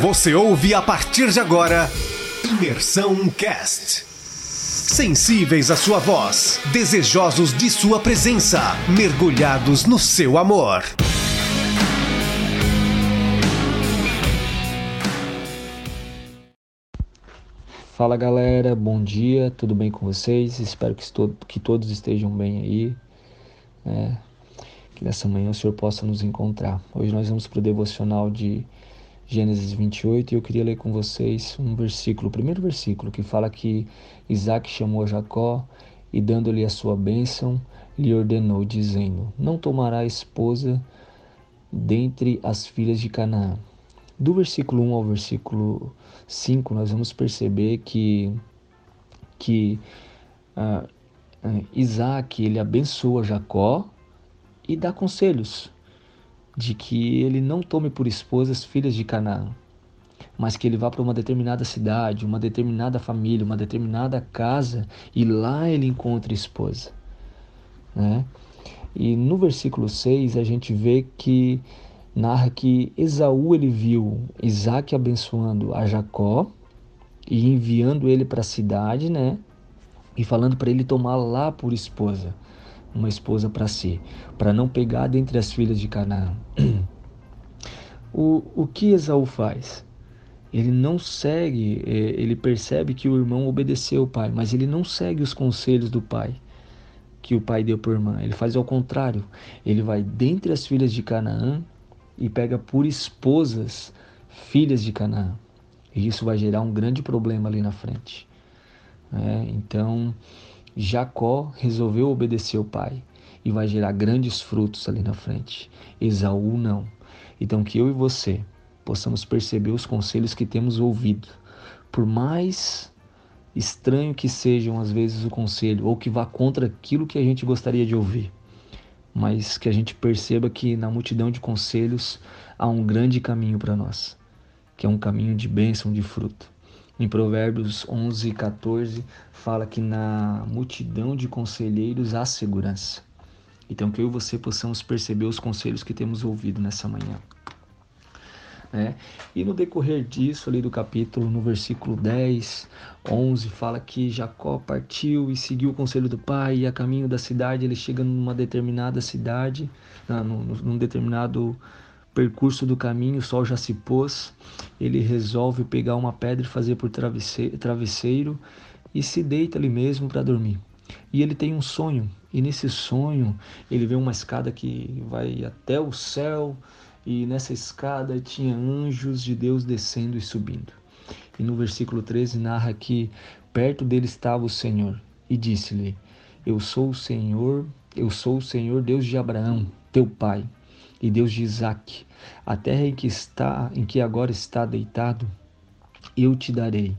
Você ouve a partir de agora Imersão Cast. Sensíveis à sua voz, desejosos de sua presença, mergulhados no seu amor. Fala galera, bom dia, tudo bem com vocês? Espero que, que todos estejam bem aí. É, que nessa manhã o Senhor possa nos encontrar. Hoje nós vamos para o devocional de Gênesis 28 e eu queria ler com vocês um versículo, o primeiro versículo, que fala que Isaac chamou Jacó e, dando-lhe a sua bênção, lhe ordenou, dizendo: Não tomará esposa dentre as filhas de Canaã. Do versículo 1 ao versículo 5, nós vamos perceber que, que uh, uh, Isaac ele abençoa Jacó e dá conselhos de que ele não tome por esposas filhas de Canaã, mas que ele vá para uma determinada cidade, uma determinada família, uma determinada casa e lá ele encontre esposa. Né? E no versículo 6 a gente vê que narra que Esaú ele viu Isaac abençoando a Jacó e enviando ele para a cidade, né? E falando para ele tomar lá por esposa uma esposa para si, para não pegar dentre as filhas de Canaã. O, o que Esaú faz? Ele não segue, é, ele percebe que o irmão obedeceu o pai, mas ele não segue os conselhos do pai que o pai deu para a irmã. Ele faz ao contrário. Ele vai dentre as filhas de Canaã e pega por esposas filhas de Canaã. E isso vai gerar um grande problema ali na frente. É, então, Jacó resolveu obedecer o pai e vai gerar grandes frutos ali na frente. Esaú não. Então que eu e você possamos perceber os conselhos que temos ouvido. Por mais estranho que sejam às vezes o conselho ou que vá contra aquilo que a gente gostaria de ouvir, mas que a gente perceba que na multidão de conselhos há um grande caminho para nós, que é um caminho de bênção, de fruto. Em Provérbios 11, 14, fala que na multidão de conselheiros há segurança. Então, que eu e você possamos perceber os conselhos que temos ouvido nessa manhã. É. E no decorrer disso, ali do capítulo, no versículo 10, 11, fala que Jacó partiu e seguiu o conselho do pai, e a caminho da cidade ele chega numa determinada cidade, num, num determinado percurso do caminho, o sol já se pôs, ele resolve pegar uma pedra e fazer por travesseiro, e se deita ali mesmo para dormir. E ele tem um sonho, e nesse sonho ele vê uma escada que vai até o céu, e nessa escada tinha anjos de Deus descendo e subindo. E no versículo 13 narra que perto dele estava o Senhor e disse-lhe: Eu sou o Senhor, eu sou o Senhor Deus de Abraão, teu pai e Deus de Isaac, a terra em que está, em que agora está deitado, eu te darei,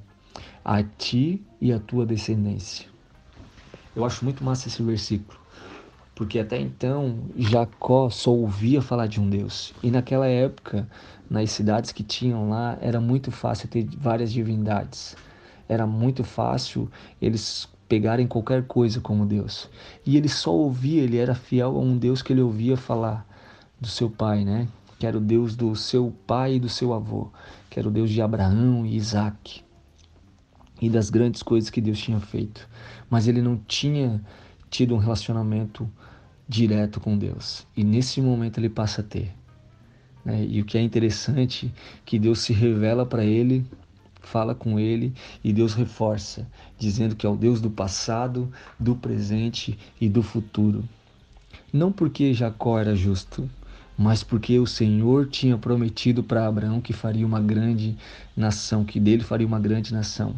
a ti e a tua descendência. Eu acho muito massa esse versículo, porque até então Jacó só ouvia falar de um Deus. E naquela época, nas cidades que tinham lá, era muito fácil ter várias divindades. Era muito fácil eles pegarem qualquer coisa como Deus. E ele só ouvia, ele era fiel a um Deus que ele ouvia falar do seu pai, né? Que era o Deus do seu pai e do seu avô, que era o Deus de Abraão e Isaac e das grandes coisas que Deus tinha feito. Mas ele não tinha tido um relacionamento direto com Deus. E nesse momento ele passa a ter. Né? E o que é interessante que Deus se revela para ele, fala com ele e Deus reforça, dizendo que é o Deus do passado, do presente e do futuro. Não porque Jacó era justo, mas porque o Senhor tinha prometido para Abraão que faria uma grande nação, que dele faria uma grande nação.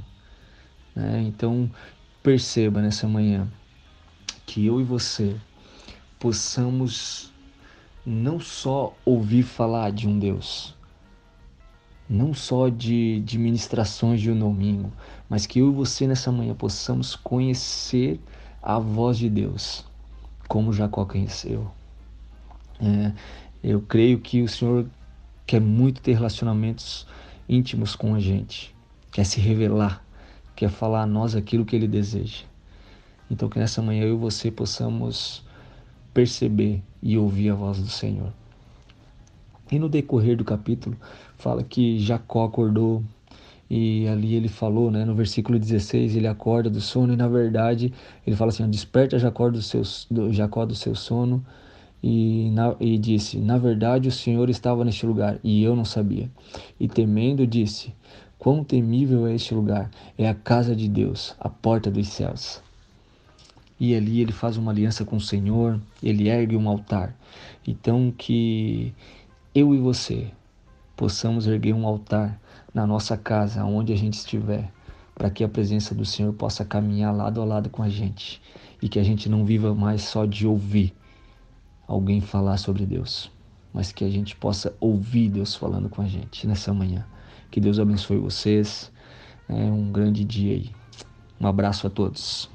É, então, perceba nessa manhã que eu e você possamos não só ouvir falar de um Deus, não só de, de ministrações de um domingo, mas que eu e você nessa manhã possamos conhecer a voz de Deus, como Jacó conheceu. É, eu creio que o Senhor quer muito ter relacionamentos íntimos com a gente, quer se revelar, quer falar a nós aquilo que Ele deseja. Então, que nessa manhã eu e você possamos perceber e ouvir a voz do Senhor. E no decorrer do capítulo, fala que Jacó acordou e ali ele falou, né, no versículo 16, ele acorda do sono e na verdade ele fala assim: Desperta Jacó do seu, do, Jacó do seu sono e, na, e disse: Na verdade o Senhor estava neste lugar e eu não sabia. E temendo disse: Quão temível é este lugar! É a casa de Deus, a porta dos céus. E ali ele faz uma aliança com o Senhor, ele ergue um altar. Então que eu e você possamos erguer um altar na nossa casa, onde a gente estiver, para que a presença do Senhor possa caminhar lado a lado com a gente e que a gente não viva mais só de ouvir alguém falar sobre Deus, mas que a gente possa ouvir Deus falando com a gente nessa manhã. Que Deus abençoe vocês. É um grande dia aí. Um abraço a todos.